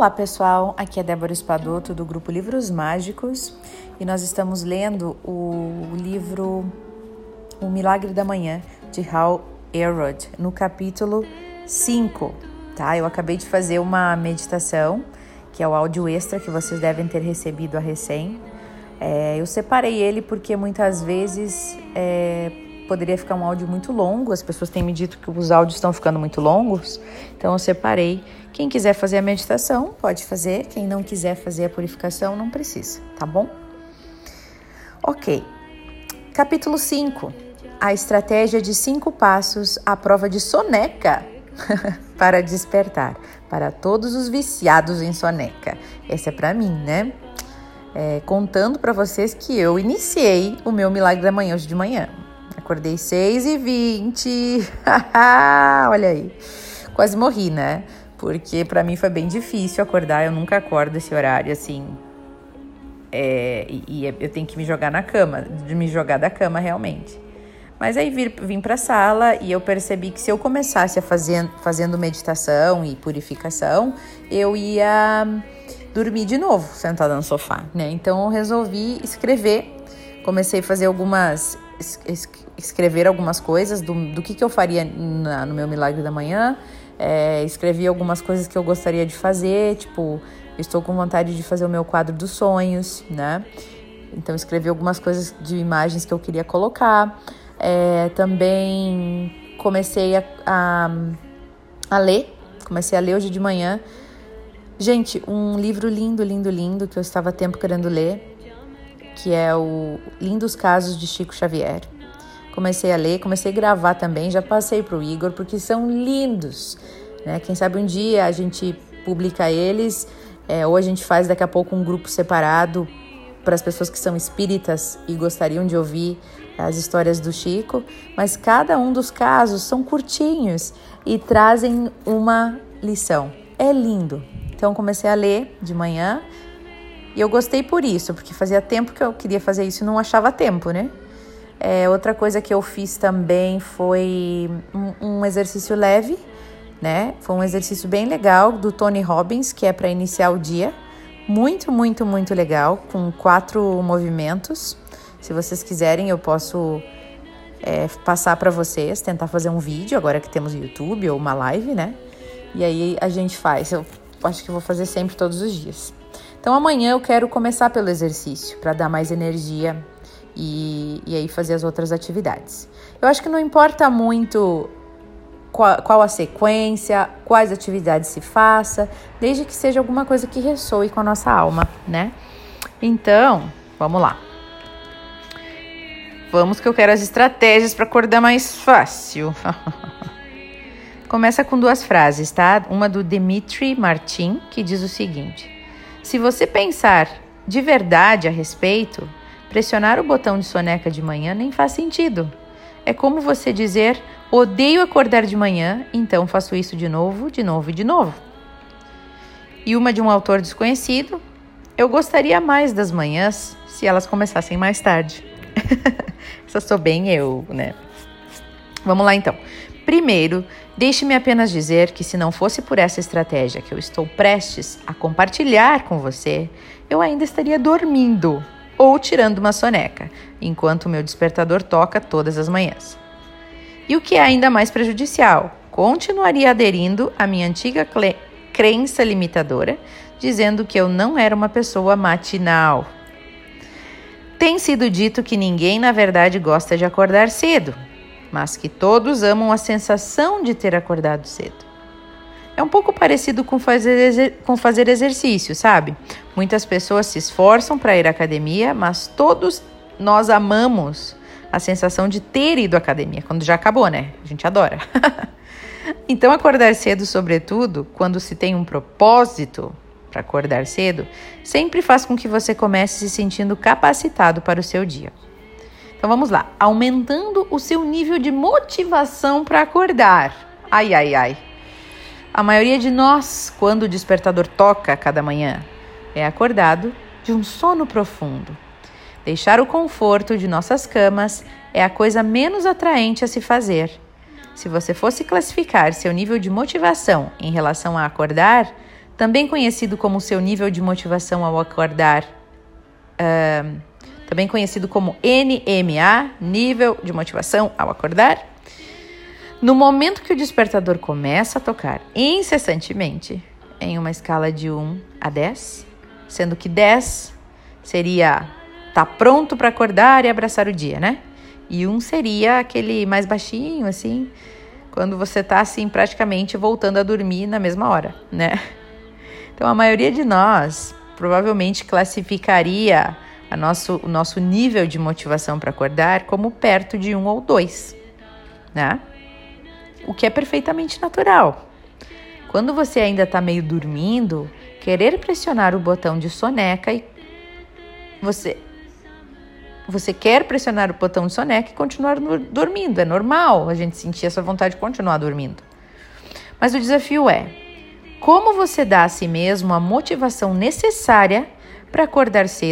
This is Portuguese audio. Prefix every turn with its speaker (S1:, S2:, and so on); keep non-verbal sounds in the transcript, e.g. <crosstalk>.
S1: Olá pessoal, aqui é Débora Espadoto do grupo Livros Mágicos e nós estamos lendo o livro O Milagre da Manhã de Hal Elrod no capítulo 5, tá? Eu acabei de fazer uma meditação que é o áudio extra que vocês devem ter recebido a recém. É, eu separei ele porque muitas vezes é, poderia ficar um áudio muito longo, as pessoas têm me dito que os áudios estão ficando muito longos, então eu separei. Quem quiser fazer a meditação, pode fazer, quem não quiser fazer a purificação, não precisa, tá bom? Ok. Capítulo 5. A estratégia de cinco passos à prova de soneca <laughs> para despertar. Para todos os viciados em soneca. Essa é para mim, né? É, contando para vocês que eu iniciei o meu milagre da manhã hoje de manhã. Acordei 6 e 20 <laughs> Olha aí. Quase morri, né? Porque para mim foi bem difícil acordar. Eu nunca acordo esse horário assim. É, e, e eu tenho que me jogar na cama, de me jogar da cama realmente. Mas aí vir, vim para a sala e eu percebi que se eu começasse a fazer fazendo meditação e purificação, eu ia dormir de novo sentada no sofá, né? Então eu resolvi escrever. Comecei a fazer algumas escrever algumas coisas do, do que, que eu faria na, no meu milagre da manhã. É, escrevi algumas coisas que eu gostaria de fazer, tipo, estou com vontade de fazer o meu quadro dos sonhos, né? Então escrevi algumas coisas de imagens que eu queria colocar. É, também comecei a, a, a ler, comecei a ler hoje de manhã. Gente, um livro lindo, lindo, lindo que eu estava tempo querendo ler, que é o Lindos Casos de Chico Xavier. Comecei a ler, comecei a gravar também, já passei para o Igor, porque são lindos. Né? Quem sabe um dia a gente publica eles, é, ou a gente faz daqui a pouco um grupo separado para as pessoas que são espíritas e gostariam de ouvir as histórias do Chico, mas cada um dos casos são curtinhos e trazem uma lição. É lindo. Então comecei a ler de manhã e eu gostei por isso, porque fazia tempo que eu queria fazer isso e não achava tempo, né? É, outra coisa que eu fiz também foi um, um exercício leve, né? Foi um exercício bem legal do Tony Robbins, que é para iniciar o dia. Muito, muito, muito legal, com quatro movimentos. Se vocês quiserem, eu posso é, passar para vocês, tentar fazer um vídeo, agora que temos YouTube ou uma live, né? E aí a gente faz. Eu acho que vou fazer sempre todos os dias. Então amanhã eu quero começar pelo exercício para dar mais energia e, e aí fazer as outras atividades. Eu acho que não importa muito qual, qual, a sequência, quais atividades se faça, desde que seja alguma coisa que ressoe com a nossa alma, né? Então, vamos lá. Vamos que eu quero as estratégias para acordar mais fácil. <laughs> Começa com duas frases, tá? Uma do Dmitry Martin, que diz o seguinte: se você pensar de verdade a respeito, pressionar o botão de soneca de manhã nem faz sentido. É como você dizer: odeio acordar de manhã, então faço isso de novo, de novo e de novo. E uma de um autor desconhecido: eu gostaria mais das manhãs se elas começassem mais tarde. <laughs> Essa sou bem eu, né? Vamos lá então. Primeiro, deixe-me apenas dizer que se não fosse por essa estratégia que eu estou prestes a compartilhar com você, eu ainda estaria dormindo ou tirando uma soneca, enquanto meu despertador toca todas as manhãs. E o que é ainda mais prejudicial, continuaria aderindo à minha antiga crença limitadora, dizendo que eu não era uma pessoa matinal. Tem sido dito que ninguém, na verdade, gosta de acordar cedo, mas que todos amam a sensação de ter acordado cedo. É um pouco parecido com fazer, com fazer exercício, sabe? Muitas pessoas se esforçam para ir à academia, mas todos nós amamos a sensação de ter ido à academia, quando já acabou, né? A gente adora. <laughs> então, acordar cedo, sobretudo, quando se tem um propósito para acordar cedo, sempre faz com que você comece se sentindo capacitado para o seu dia. Então vamos lá, aumentando o seu nível de motivação para acordar. Ai, ai, ai. A maioria de nós, quando o despertador toca cada manhã, é acordado de um sono profundo. Deixar o conforto de nossas camas é a coisa menos atraente a se fazer. Se você fosse classificar seu nível de motivação em relação a acordar, também conhecido como seu nível de motivação ao acordar, uh, também conhecido como NMA, nível de motivação ao acordar. No momento que o despertador começa a tocar incessantemente, em uma escala de 1 a 10, sendo que 10 seria tá pronto para acordar e abraçar o dia, né? E um seria aquele mais baixinho, assim, quando você tá assim praticamente voltando a dormir na mesma hora, né? Então a maioria de nós provavelmente classificaria a nosso, o nosso nível de motivação para acordar como perto de um ou dois, né? O que é perfeitamente natural. Quando você ainda está meio dormindo, querer pressionar o botão de soneca e você você quer pressionar o botão de soneca e continuar dormindo. É normal a gente sentir essa vontade de continuar dormindo. Mas o desafio é: como você dá a si mesmo a motivação necessária para acordar cedo